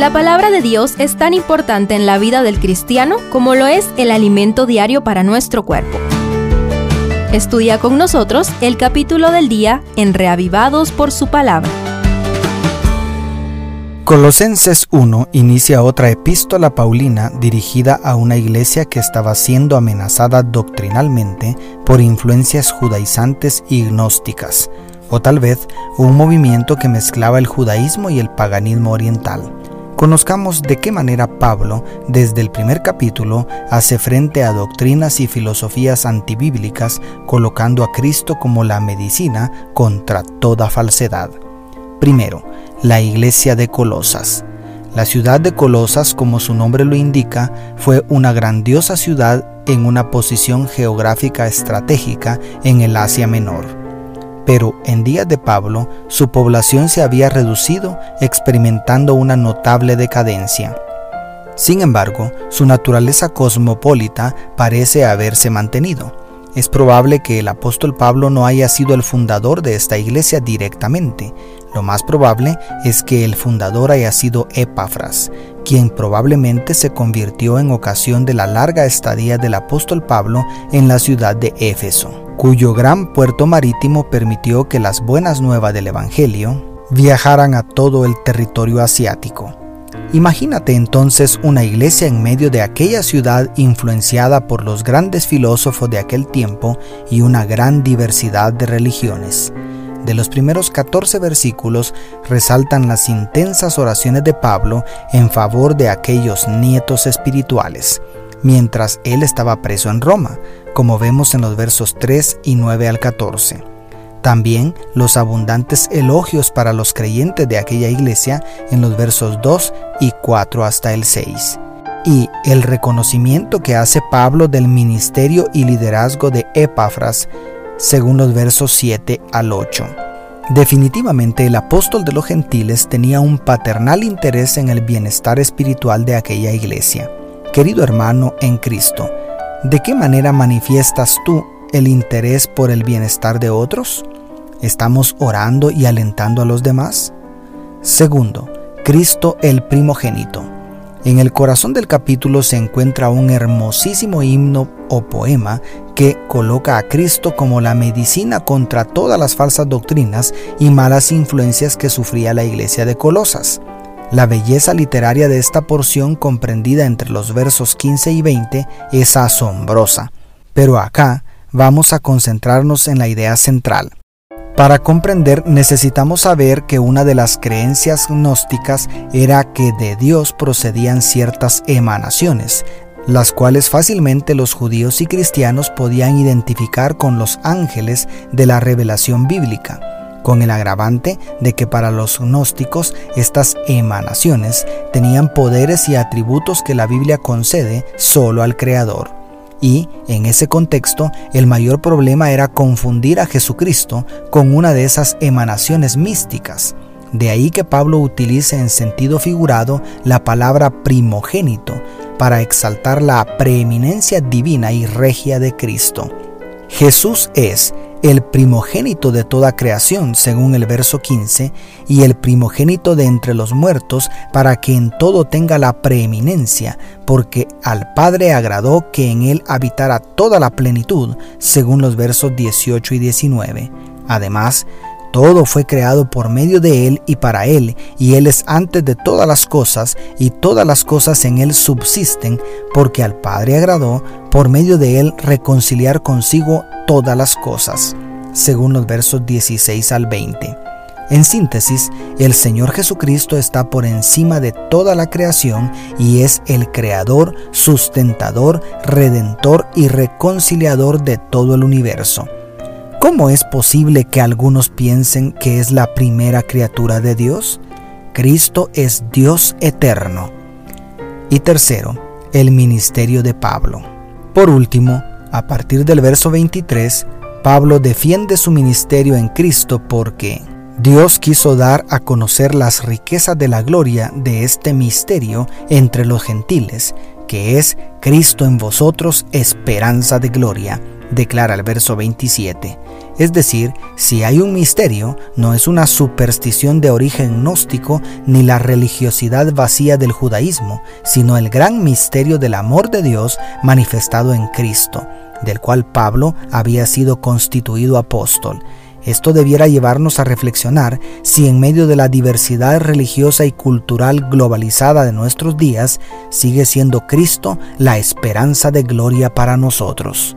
La palabra de Dios es tan importante en la vida del cristiano como lo es el alimento diario para nuestro cuerpo. Estudia con nosotros el capítulo del día en Reavivados por su palabra. Colosenses 1 inicia otra epístola paulina dirigida a una iglesia que estaba siendo amenazada doctrinalmente por influencias judaizantes y gnósticas, o tal vez un movimiento que mezclaba el judaísmo y el paganismo oriental. Conozcamos de qué manera Pablo, desde el primer capítulo, hace frente a doctrinas y filosofías antibíblicas, colocando a Cristo como la medicina contra toda falsedad. Primero, la iglesia de Colosas. La ciudad de Colosas, como su nombre lo indica, fue una grandiosa ciudad en una posición geográfica estratégica en el Asia Menor pero en días de Pablo su población se había reducido, experimentando una notable decadencia. Sin embargo, su naturaleza cosmopolita parece haberse mantenido. Es probable que el apóstol Pablo no haya sido el fundador de esta iglesia directamente. Lo más probable es que el fundador haya sido Epafras, quien probablemente se convirtió en ocasión de la larga estadía del apóstol Pablo en la ciudad de Éfeso cuyo gran puerto marítimo permitió que las buenas nuevas del Evangelio viajaran a todo el territorio asiático. Imagínate entonces una iglesia en medio de aquella ciudad influenciada por los grandes filósofos de aquel tiempo y una gran diversidad de religiones. De los primeros 14 versículos resaltan las intensas oraciones de Pablo en favor de aquellos nietos espirituales mientras él estaba preso en Roma, como vemos en los versos 3 y 9 al 14. También los abundantes elogios para los creyentes de aquella iglesia en los versos 2 y 4 hasta el 6. Y el reconocimiento que hace Pablo del ministerio y liderazgo de Epafras, según los versos 7 al 8. Definitivamente el apóstol de los gentiles tenía un paternal interés en el bienestar espiritual de aquella iglesia. Querido hermano en Cristo, ¿de qué manera manifiestas tú el interés por el bienestar de otros? ¿Estamos orando y alentando a los demás? Segundo, Cristo el primogénito. En el corazón del capítulo se encuentra un hermosísimo himno o poema que coloca a Cristo como la medicina contra todas las falsas doctrinas y malas influencias que sufría la iglesia de Colosas. La belleza literaria de esta porción comprendida entre los versos 15 y 20 es asombrosa, pero acá vamos a concentrarnos en la idea central. Para comprender necesitamos saber que una de las creencias gnósticas era que de Dios procedían ciertas emanaciones, las cuales fácilmente los judíos y cristianos podían identificar con los ángeles de la revelación bíblica con el agravante de que para los gnósticos estas emanaciones tenían poderes y atributos que la Biblia concede solo al Creador. Y, en ese contexto, el mayor problema era confundir a Jesucristo con una de esas emanaciones místicas. De ahí que Pablo utilice en sentido figurado la palabra primogénito para exaltar la preeminencia divina y regia de Cristo. Jesús es el primogénito de toda creación, según el verso 15, y el primogénito de entre los muertos, para que en todo tenga la preeminencia, porque al Padre agradó que en él habitara toda la plenitud, según los versos 18 y 19. Además, todo fue creado por medio de Él y para Él, y Él es antes de todas las cosas, y todas las cosas en Él subsisten, porque al Padre agradó, por medio de Él, reconciliar consigo todas las cosas, según los versos 16 al 20. En síntesis, el Señor Jesucristo está por encima de toda la creación y es el creador, sustentador, redentor y reconciliador de todo el universo. ¿Cómo es posible que algunos piensen que es la primera criatura de Dios? Cristo es Dios eterno. Y tercero, el ministerio de Pablo. Por último, a partir del verso 23, Pablo defiende su ministerio en Cristo porque Dios quiso dar a conocer las riquezas de la gloria de este misterio entre los gentiles, que es Cristo en vosotros, esperanza de gloria declara el verso 27. Es decir, si hay un misterio, no es una superstición de origen gnóstico ni la religiosidad vacía del judaísmo, sino el gran misterio del amor de Dios manifestado en Cristo, del cual Pablo había sido constituido apóstol. Esto debiera llevarnos a reflexionar si en medio de la diversidad religiosa y cultural globalizada de nuestros días sigue siendo Cristo la esperanza de gloria para nosotros.